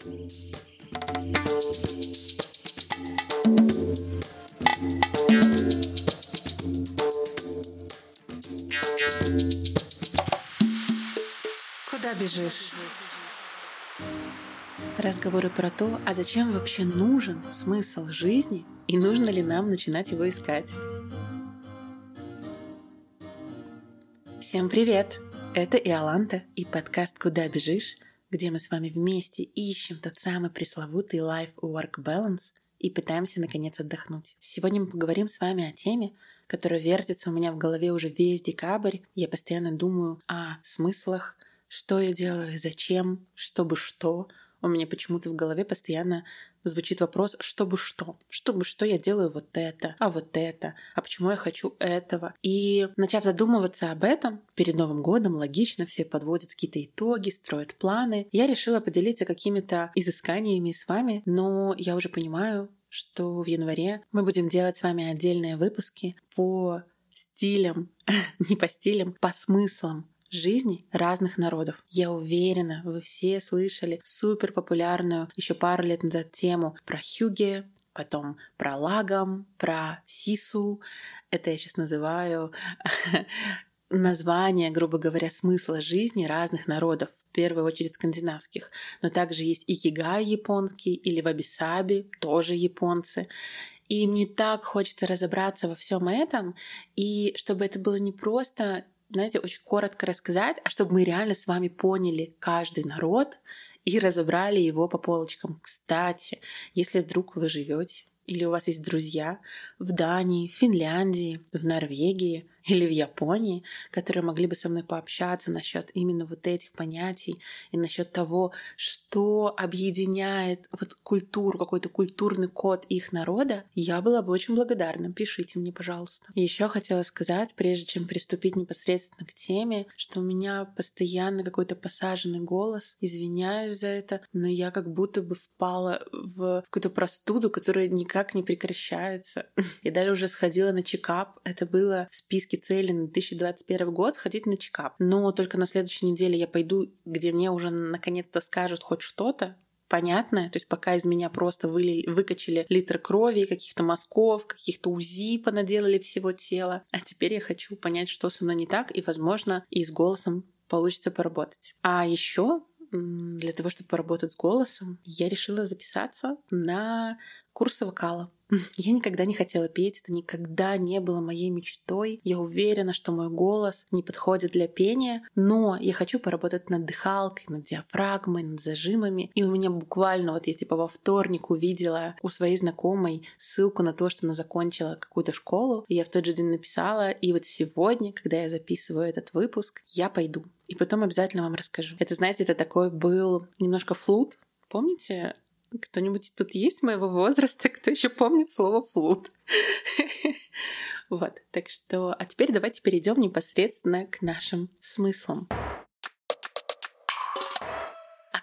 Куда бежишь? Разговоры про то, а зачем вообще нужен смысл жизни и нужно ли нам начинать его искать. Всем привет! Это Иоланта и подкаст «Куда бежишь?», где мы с вами вместе ищем тот самый пресловутый life-work balance и пытаемся наконец отдохнуть. Сегодня мы поговорим с вами о теме, которая вертится у меня в голове уже весь декабрь. Я постоянно думаю о смыслах, что я делаю, зачем, чтобы что. У меня почему-то в голове постоянно звучит вопрос, чтобы что? Чтобы что я делаю вот это, а вот это, а почему я хочу этого? И начав задумываться об этом, перед Новым годом логично все подводят какие-то итоги, строят планы. Я решила поделиться какими-то изысканиями с вами, но я уже понимаю, что в январе мы будем делать с вами отдельные выпуски по стилям, не по стилям, по смыслам жизни разных народов. Я уверена, вы все слышали супер популярную еще пару лет назад тему про Хюге, потом про Лагом, про Сису. Это я сейчас называю название, грубо говоря, смысла жизни разных народов, в первую очередь скандинавских. Но также есть икигай японский или вабисаби, тоже японцы. И мне так хочется разобраться во всем этом, и чтобы это было не просто знаете, очень коротко рассказать, а чтобы мы реально с вами поняли каждый народ и разобрали его по полочкам. Кстати, если вдруг вы живете или у вас есть друзья в Дании, Финляндии, в Норвегии или в Японии, которые могли бы со мной пообщаться насчет именно вот этих понятий и насчет того, что объединяет вот культуру, какой-то культурный код их народа, я была бы очень благодарна. Пишите мне, пожалуйста. еще хотела сказать, прежде чем приступить непосредственно к теме, что у меня постоянно какой-то посаженный голос. Извиняюсь за это, но я как будто бы впала в какую-то простуду, которая никак не прекращается. Я даже уже сходила на чекап. Это было в списке цели на 2021 год сходить на чекап. Но только на следующей неделе я пойду, где мне уже наконец-то скажут хоть что-то, понятное. То есть пока из меня просто вылили, выкачали литр крови, каких-то мазков, каких-то УЗИ понаделали всего тела. А теперь я хочу понять, что со мной не так, и, возможно, и с голосом получится поработать. А еще для того, чтобы поработать с голосом, я решила записаться на курсы вокала. Я никогда не хотела петь, это никогда не было моей мечтой. Я уверена, что мой голос не подходит для пения, но я хочу поработать над дыхалкой, над диафрагмой, над зажимами. И у меня буквально вот я типа во вторник увидела у своей знакомой ссылку на то, что она закончила какую-то школу. И я в тот же день написала, и вот сегодня, когда я записываю этот выпуск, я пойду. И потом обязательно вам расскажу. Это, знаете, это такой был немножко флут. Помните, кто-нибудь тут есть моего возраста, кто еще помнит слово флут? Вот, так что, а теперь давайте перейдем непосредственно к нашим смыслам.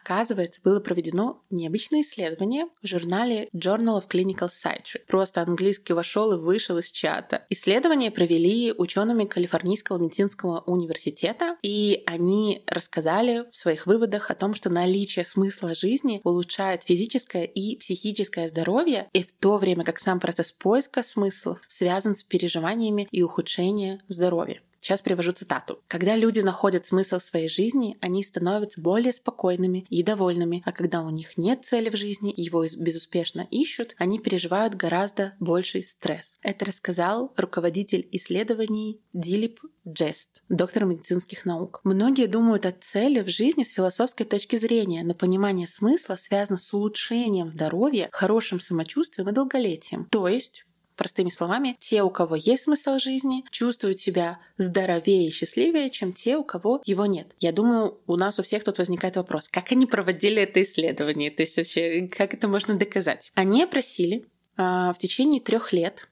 Оказывается, было проведено необычное исследование в журнале Journal of Clinical Psychiatry. Просто английский вошел и вышел из чата. Исследование провели учеными Калифорнийского медицинского университета, и они рассказали в своих выводах о том, что наличие смысла жизни улучшает физическое и психическое здоровье, и в то время как сам процесс поиска смыслов связан с переживаниями и ухудшением здоровья. Сейчас привожу цитату. «Когда люди находят смысл своей жизни, они становятся более спокойными и довольными, а когда у них нет цели в жизни, его безуспешно ищут, они переживают гораздо больший стресс». Это рассказал руководитель исследований Дилип Джест, доктор медицинских наук. Многие думают о цели в жизни с философской точки зрения, но понимание смысла связано с улучшением здоровья, хорошим самочувствием и долголетием. То есть Простыми словами, те, у кого есть смысл жизни, чувствуют себя здоровее и счастливее, чем те, у кого его нет. Я думаю, у нас у всех тут возникает вопрос, как они проводили это исследование, то есть вообще, как это можно доказать? Они опросили э, в течение трех лет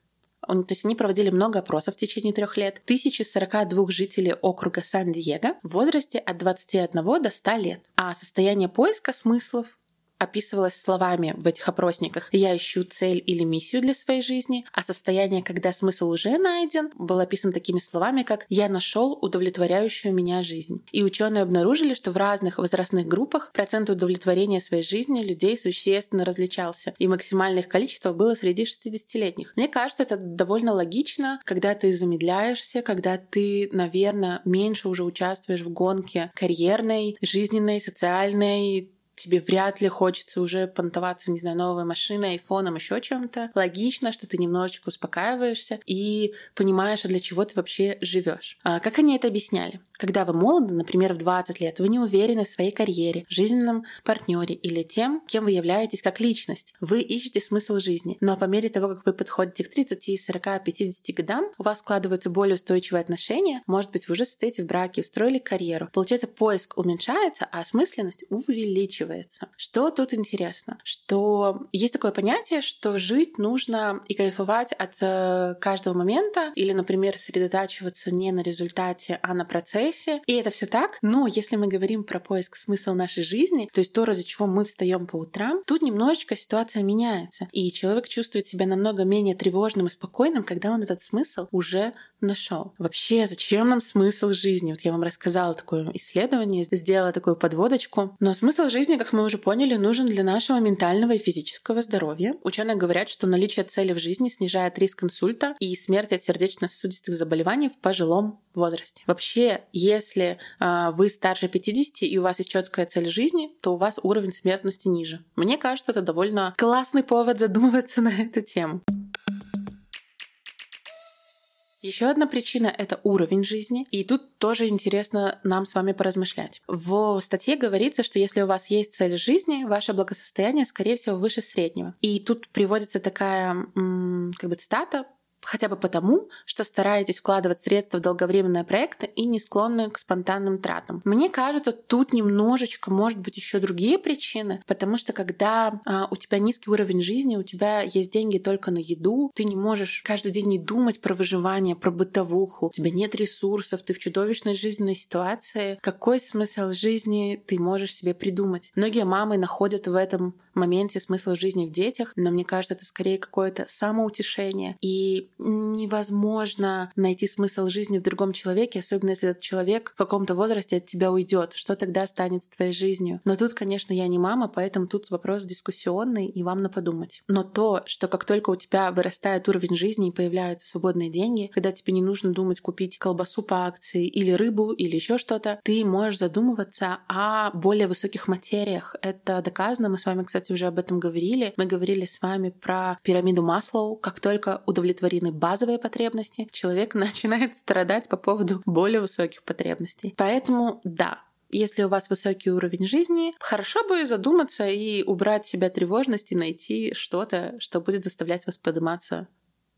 то есть они проводили много опросов в течение трех лет. 1042 жителей округа Сан-Диего в возрасте от 21 до 100 лет. А состояние поиска смыслов описывалось словами в этих опросниках «я ищу цель или миссию для своей жизни», а состояние, когда смысл уже найден, было описано такими словами, как «я нашел удовлетворяющую меня жизнь». И ученые обнаружили, что в разных возрастных группах процент удовлетворения своей жизни людей существенно различался, и максимальное их количество было среди 60-летних. Мне кажется, это довольно логично, когда ты замедляешься, когда ты, наверное, меньше уже участвуешь в гонке карьерной, жизненной, социальной, тебе вряд ли хочется уже понтоваться, не знаю, новой машиной, айфоном, еще чем-то. Логично, что ты немножечко успокаиваешься и понимаешь, а для чего ты вообще живешь. А как они это объясняли? Когда вы молоды, например, в 20 лет, вы не уверены в своей карьере, жизненном партнере или тем, кем вы являетесь как личность. Вы ищете смысл жизни. Но по мере того, как вы подходите к 30, 40, 50 годам, у вас складываются более устойчивые отношения. Может быть, вы уже состоите в браке, устроили карьеру. Получается, поиск уменьшается, а осмысленность увеличивается заканчивается. Что тут интересно? Что есть такое понятие, что жить нужно и кайфовать от э, каждого момента, или, например, сосредотачиваться не на результате, а на процессе. И это все так. Но если мы говорим про поиск смысла нашей жизни, то есть то, ради чего мы встаем по утрам, тут немножечко ситуация меняется. И человек чувствует себя намного менее тревожным и спокойным, когда он этот смысл уже нашел. Вообще, зачем нам смысл жизни? Вот я вам рассказала такое исследование, сделала такую подводочку. Но смысл жизни, как мы уже поняли, нужен для нашего ментального и физического здоровья. Ученые говорят, что наличие цели в жизни снижает риск инсульта и смерти от сердечно-сосудистых заболеваний в пожилом возрасте. Вообще, если э, вы старше 50 и у вас есть четкая цель жизни, то у вас уровень смертности ниже. Мне кажется, это довольно классный повод задумываться на эту тему. Еще одна причина — это уровень жизни. И тут тоже интересно нам с вами поразмышлять. В статье говорится, что если у вас есть цель жизни, ваше благосостояние, скорее всего, выше среднего. И тут приводится такая как бы цитата хотя бы потому, что стараетесь вкладывать средства в долговременные проекты и не склонны к спонтанным тратам. Мне кажется, тут немножечко, может быть, еще другие причины, потому что когда а, у тебя низкий уровень жизни, у тебя есть деньги только на еду, ты не можешь каждый день не думать про выживание, про бытовуху, у тебя нет ресурсов, ты в чудовищной жизненной ситуации. Какой смысл жизни ты можешь себе придумать? Многие мамы находят в этом моменте смысла жизни в детях, но мне кажется, это скорее какое-то самоутешение. И невозможно найти смысл жизни в другом человеке, особенно если этот человек в каком-то возрасте от тебя уйдет. Что тогда останется твоей жизнью? Но тут, конечно, я не мама, поэтому тут вопрос дискуссионный, и вам на подумать. Но то, что как только у тебя вырастает уровень жизни и появляются свободные деньги, когда тебе не нужно думать купить колбасу по акции или рыбу или еще что-то, ты можешь задумываться о более высоких материях. Это доказано. Мы с вами, кстати, уже об этом говорили. Мы говорили с вами про пирамиду Маслоу. Как только удовлетворены базовые потребности, человек начинает страдать по поводу более высоких потребностей. Поэтому да, если у вас высокий уровень жизни, хорошо бы задуматься и убрать себя тревожность и найти что-то, что будет заставлять вас подниматься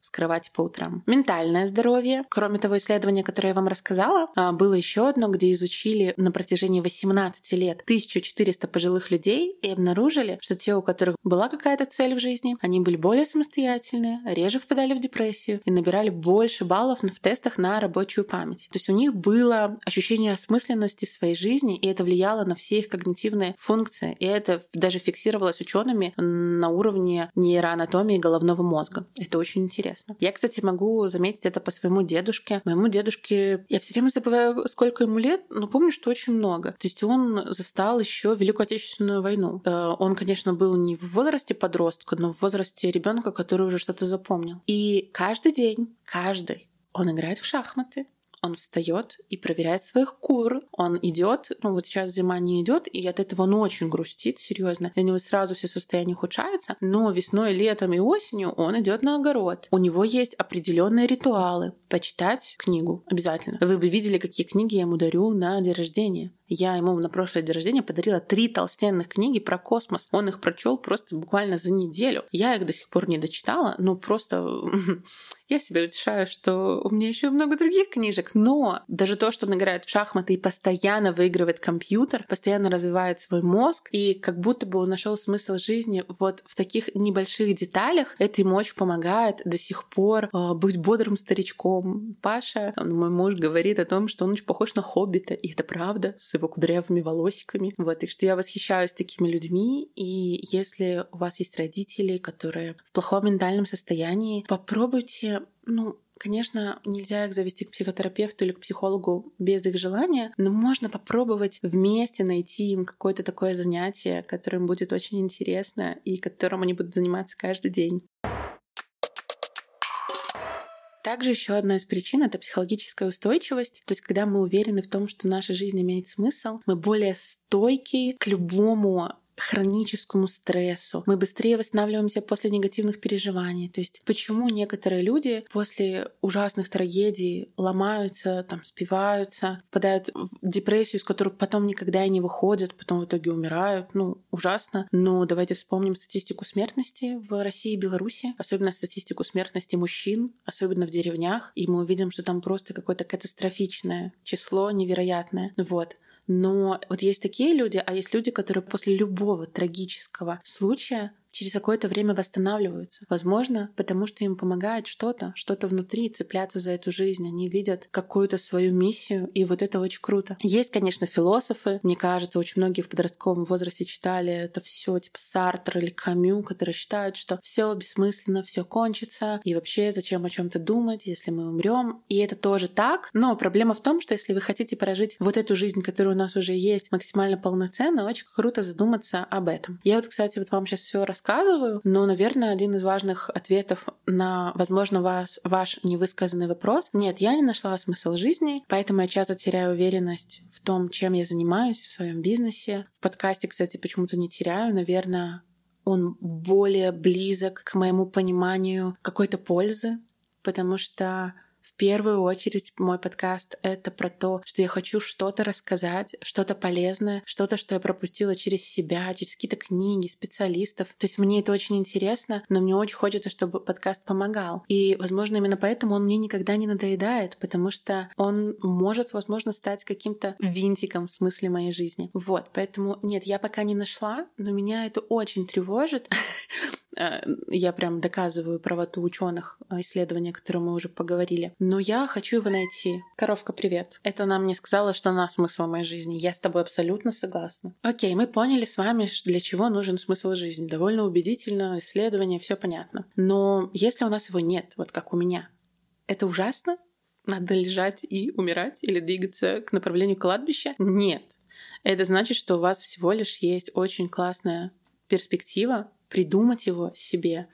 с кровати по утрам. Ментальное здоровье. Кроме того исследования, которое я вам рассказала, а, было еще одно, где изучили на протяжении 18 лет 1400 пожилых людей и обнаружили, что те, у которых была какая-то цель в жизни, они были более самостоятельные, реже впадали в депрессию и набирали больше баллов в тестах на рабочую память. То есть у них было ощущение осмысленности своей жизни, и это влияло на все их когнитивные функции. И это даже фиксировалось учеными на уровне нейроанатомии головного мозга. Это очень интересно интересно. Я, кстати, могу заметить это по своему дедушке. Моему дедушке, я все время забываю, сколько ему лет, но помню, что очень много. То есть он застал еще Великую Отечественную войну. Э, он, конечно, был не в возрасте подростка, но в возрасте ребенка, который уже что-то запомнил. И каждый день, каждый, он играет в шахматы, он встает и проверяет своих кур. Он идет, ну вот сейчас зима не идет, и от этого он очень грустит, серьезно. У него сразу все состояние ухудшается. Но весной, летом и осенью он идет на огород. У него есть определенные ритуалы. Почитать книгу обязательно. Вы бы видели, какие книги я ему дарю на день рождения. Я ему на прошлое день рождения подарила три толстенных книги про космос. Он их прочел просто буквально за неделю. Я их до сих пор не дочитала, но просто я себя утешаю, что у меня еще много других книжек. Но даже то, что он играет в шахматы и постоянно выигрывает компьютер, постоянно развивает свой мозг, и как будто бы он нашел смысл жизни вот в таких небольших деталях, это ему очень помогает до сих пор э, быть бодрым старичком. Паша, мой муж, говорит о том, что он очень похож на хоббита, и это правда, с его кудрявыми волосиками. Вот, так что я восхищаюсь такими людьми, и если у вас есть родители, которые в плохом ментальном состоянии, попробуйте, ну, Конечно, нельзя их завести к психотерапевту или к психологу без их желания, но можно попробовать вместе найти им какое-то такое занятие, которое им будет очень интересно и которым они будут заниматься каждый день. Также еще одна из причин — это психологическая устойчивость. То есть, когда мы уверены в том, что наша жизнь имеет смысл, мы более стойки к любому хроническому стрессу. Мы быстрее восстанавливаемся после негативных переживаний. То есть почему некоторые люди после ужасных трагедий ломаются, там, спиваются, впадают в депрессию, из которой потом никогда и не выходят, потом в итоге умирают. Ну, ужасно. Но давайте вспомним статистику смертности в России и Беларуси, особенно статистику смертности мужчин, особенно в деревнях, и мы увидим, что там просто какое-то катастрофичное число, невероятное. Вот. Но вот есть такие люди, а есть люди, которые после любого трагического случая через какое-то время восстанавливаются. Возможно, потому что им помогает что-то, что-то внутри цепляться за эту жизнь. Они видят какую-то свою миссию, и вот это очень круто. Есть, конечно, философы. Мне кажется, очень многие в подростковом возрасте читали это все типа Сартр или Камю, которые считают, что все бессмысленно, все кончится, и вообще зачем о чем-то думать, если мы умрем. И это тоже так. Но проблема в том, что если вы хотите прожить вот эту жизнь, которая у нас уже есть, максимально полноценно, очень круто задуматься об этом. Я вот, кстати, вот вам сейчас все рассказываю рассказываю, но, наверное, один из важных ответов на, возможно, вас, ваш невысказанный вопрос. Нет, я не нашла смысл жизни, поэтому я часто теряю уверенность в том, чем я занимаюсь в своем бизнесе. В подкасте, кстати, почему-то не теряю. Наверное, он более близок к моему пониманию какой-то пользы, потому что в первую очередь мой подкаст — это про то, что я хочу что-то рассказать, что-то полезное, что-то, что я пропустила через себя, через какие-то книги, специалистов. То есть мне это очень интересно, но мне очень хочется, чтобы подкаст помогал. И, возможно, именно поэтому он мне никогда не надоедает, потому что он может, возможно, стать каким-то винтиком в смысле моей жизни. Вот, поэтому нет, я пока не нашла, но меня это очень тревожит, я прям доказываю правоту ученых э, исследования, о которых мы уже поговорили. Но я хочу его найти. Коровка, привет. Это нам не сказала, что она смысл моей жизни. Я с тобой абсолютно согласна. Окей, мы поняли с вами, для чего нужен смысл жизни. Довольно убедительно, исследование, все понятно. Но если у нас его нет, вот как у меня, это ужасно? Надо лежать и умирать или двигаться к направлению кладбища? Нет. Это значит, что у вас всего лишь есть очень классная перспектива придумать его себе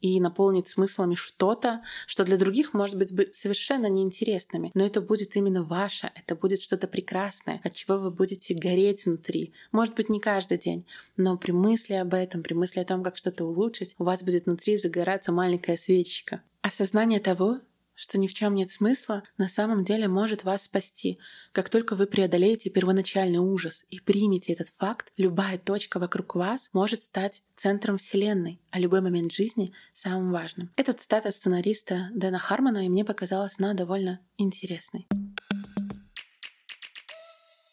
и наполнить смыслами что-то, что для других может быть совершенно неинтересными. Но это будет именно ваше, это будет что-то прекрасное, от чего вы будете гореть внутри. Может быть, не каждый день, но при мысли об этом, при мысли о том, как что-то улучшить, у вас будет внутри загораться маленькая свечечка. Осознание того, что ни в чем нет смысла, на самом деле может вас спасти. Как только вы преодолеете первоначальный ужас и примете этот факт, любая точка вокруг вас может стать центром Вселенной, а любой момент жизни — самым важным. Это цитата сценариста Дэна Хармона, и мне показалась она довольно интересной.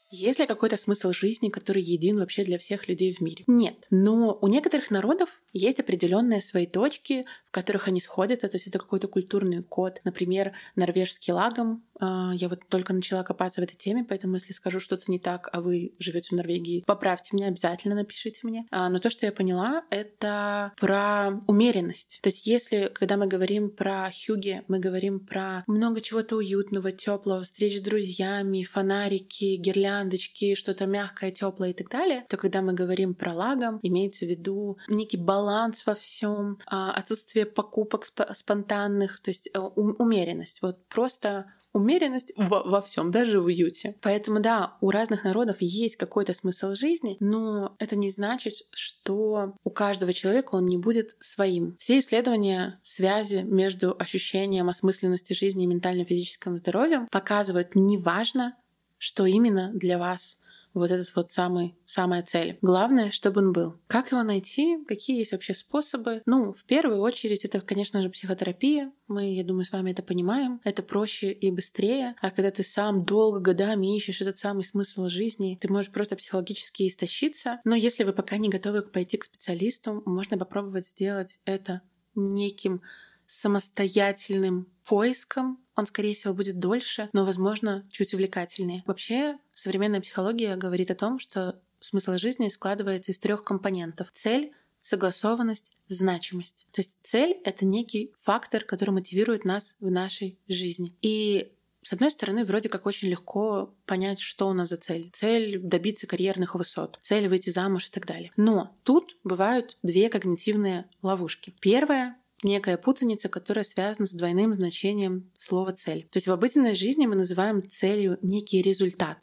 Есть ли какой-то смысл жизни, который един вообще для всех людей в мире? Нет. Но у некоторых народов есть определенные свои точки, в которых они сходятся, то есть это какой-то культурный код. Например, норвежский лагом а, я вот только начала копаться в этой теме, поэтому если скажу что-то не так, а вы живете в Норвегии, поправьте меня, обязательно напишите мне. А, но то, что я поняла, это про умеренность. То есть если, когда мы говорим про хюги, мы говорим про много чего-то уютного, теплого, встреч с друзьями, фонарики, гирляндочки, что-то мягкое, теплое и так далее, то когда мы говорим про лагом, имеется в виду некий баланс во всем, а, отсутствие покупок спонтанных, то есть э, умеренность. Вот просто умеренность во, во всем, даже в уюте. Поэтому да, у разных народов есть какой-то смысл жизни, но это не значит, что у каждого человека он не будет своим. Все исследования связи между ощущением осмысленности жизни и ментально-физическим здоровьем показывают неважно, что именно для вас вот этот вот самый, самая цель. Главное, чтобы он был. Как его найти? Какие есть вообще способы? Ну, в первую очередь, это, конечно же, психотерапия. Мы, я думаю, с вами это понимаем. Это проще и быстрее. А когда ты сам долго годами ищешь этот самый смысл жизни, ты можешь просто психологически истощиться. Но если вы пока не готовы пойти к специалисту, можно попробовать сделать это неким самостоятельным поиском. Он, скорее всего, будет дольше, но, возможно, чуть увлекательнее. Вообще, современная психология говорит о том, что смысл жизни складывается из трех компонентов. Цель, согласованность, значимость. То есть цель — это некий фактор, который мотивирует нас в нашей жизни. И с одной стороны, вроде как очень легко понять, что у нас за цель. Цель — добиться карьерных высот, цель — выйти замуж и так далее. Но тут бывают две когнитивные ловушки. Первая некая путаница, которая связана с двойным значением слова «цель». То есть в обыденной жизни мы называем целью некий результат.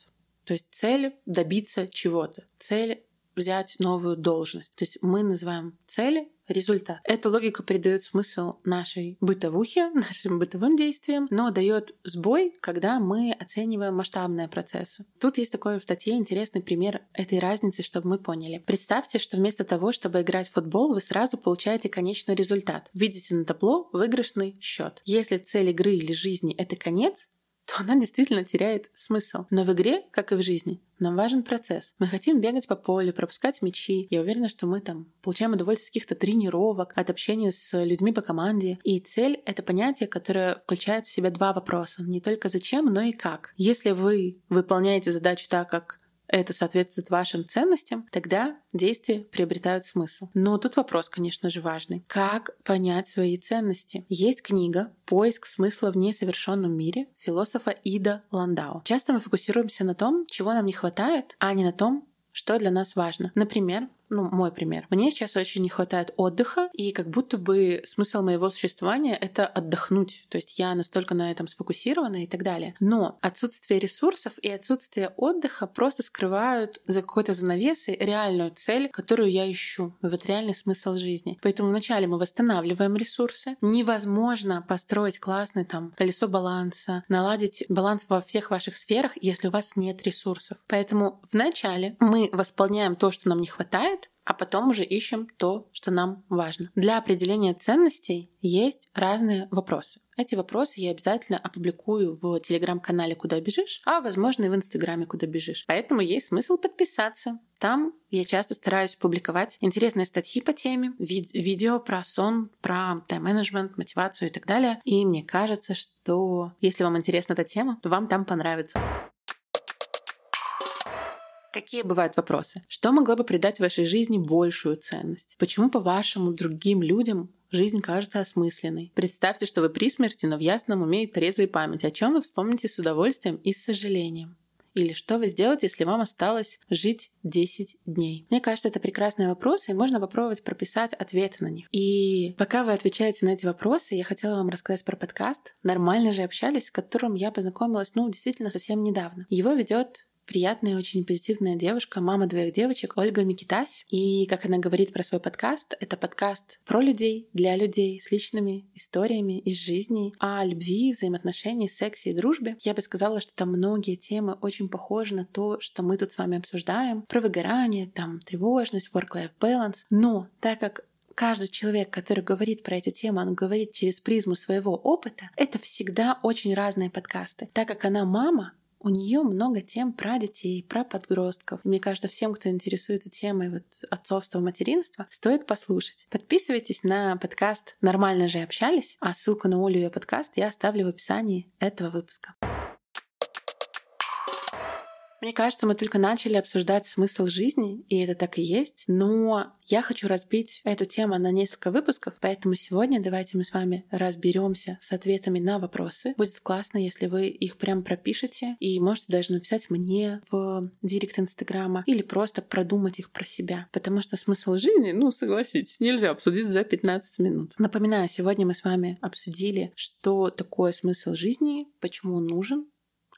То есть цель — добиться чего-то. Цель взять новую должность. То есть мы называем цели результат. Эта логика придает смысл нашей бытовухе, нашим бытовым действиям, но дает сбой, когда мы оцениваем масштабные процессы. Тут есть такой в статье интересный пример этой разницы, чтобы мы поняли. Представьте, что вместо того, чтобы играть в футбол, вы сразу получаете конечный результат. Видите на табло выигрышный счет. Если цель игры или жизни — это конец, то она действительно теряет смысл. Но в игре, как и в жизни, нам важен процесс. Мы хотим бегать по полю, пропускать мячи. Я уверена, что мы там получаем удовольствие от каких-то тренировок, от общения с людьми по команде. И цель — это понятие, которое включает в себя два вопроса. Не только зачем, но и как. Если вы выполняете задачу так, как это соответствует вашим ценностям, тогда действия приобретают смысл. Но тут вопрос, конечно же, важный. Как понять свои ценности? Есть книга «Поиск смысла в несовершенном мире» философа Ида Ландау. Часто мы фокусируемся на том, чего нам не хватает, а не на том, что для нас важно. Например, ну, мой пример. Мне сейчас очень не хватает отдыха, и как будто бы смысл моего существования — это отдохнуть. То есть я настолько на этом сфокусирована и так далее. Но отсутствие ресурсов и отсутствие отдыха просто скрывают за какой-то занавесой реальную цель, которую я ищу. Вот реальный смысл жизни. Поэтому вначале мы восстанавливаем ресурсы. Невозможно построить классное там колесо баланса, наладить баланс во всех ваших сферах, если у вас нет ресурсов. Поэтому вначале мы восполняем то, что нам не хватает, а потом уже ищем то, что нам важно. Для определения ценностей есть разные вопросы. Эти вопросы я обязательно опубликую в телеграм-канале «Куда бежишь», а, возможно, и в инстаграме «Куда бежишь». Поэтому есть смысл подписаться. Там я часто стараюсь публиковать интересные статьи по теме, ви- видео про сон, про тайм-менеджмент, мотивацию и так далее. И мне кажется, что если вам интересна эта тема, то вам там понравится. Какие бывают вопросы? Что могло бы придать вашей жизни большую ценность? Почему, по-вашему, другим людям жизнь кажется осмысленной. Представьте, что вы при смерти, но в ясном уме и трезвой памяти, о чем вы вспомните с удовольствием и с сожалением. Или что вы сделаете, если вам осталось жить 10 дней? Мне кажется, это прекрасные вопросы, и можно попробовать прописать ответы на них. И пока вы отвечаете на эти вопросы, я хотела вам рассказать про подкаст «Нормально же общались», с которым я познакомилась, ну, действительно, совсем недавно. Его ведет приятная, очень позитивная девушка, мама двоих девочек, Ольга Микитась. И, как она говорит про свой подкаст, это подкаст про людей, для людей, с личными историями из жизни, о любви, взаимоотношениях, сексе и дружбе. Я бы сказала, что там многие темы очень похожи на то, что мы тут с вами обсуждаем. Про выгорание, там, тревожность, work-life balance. Но так как каждый человек, который говорит про эти темы, он говорит через призму своего опыта, это всегда очень разные подкасты. Так как она мама, у нее много тем про детей, про подростков. Мне кажется, всем, кто интересуется темой вот отцовства, материнства, стоит послушать. Подписывайтесь на подкаст «Нормально же общались», а ссылку на Олю и ее подкаст я оставлю в описании этого выпуска. Мне кажется, мы только начали обсуждать смысл жизни, и это так и есть. Но я хочу разбить эту тему на несколько выпусков, поэтому сегодня давайте мы с вами разберемся с ответами на вопросы. Будет классно, если вы их прям пропишете, и можете даже написать мне в директ Инстаграма или просто продумать их про себя. Потому что смысл жизни, ну, согласитесь, нельзя обсудить за 15 минут. Напоминаю, сегодня мы с вами обсудили, что такое смысл жизни, почему он нужен,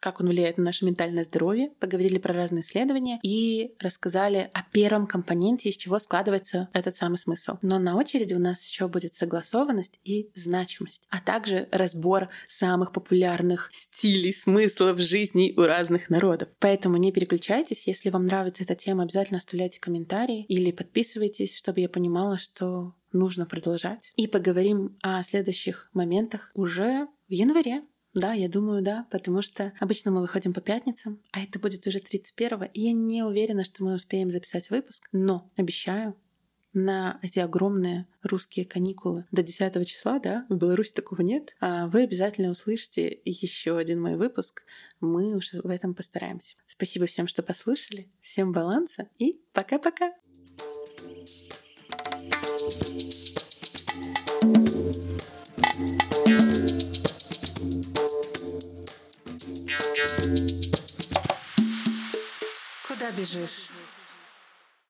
как он влияет на наше ментальное здоровье, поговорили про разные исследования и рассказали о первом компоненте, из чего складывается этот самый смысл. Но на очереди у нас еще будет согласованность и значимость, а также разбор самых популярных стилей смыслов жизни у разных народов. Поэтому не переключайтесь, если вам нравится эта тема, обязательно оставляйте комментарии или подписывайтесь, чтобы я понимала, что нужно продолжать. И поговорим о следующих моментах уже в январе. Да, я думаю, да, потому что обычно мы выходим по пятницам, а это будет уже 31-го, и я не уверена, что мы успеем записать выпуск, но обещаю, на эти огромные русские каникулы до 10 числа, да, в Беларуси такого нет, а вы обязательно услышите еще один мой выпуск. Мы уж в этом постараемся. Спасибо всем, что послушали. Всем баланса и пока-пока! Куда бежишь?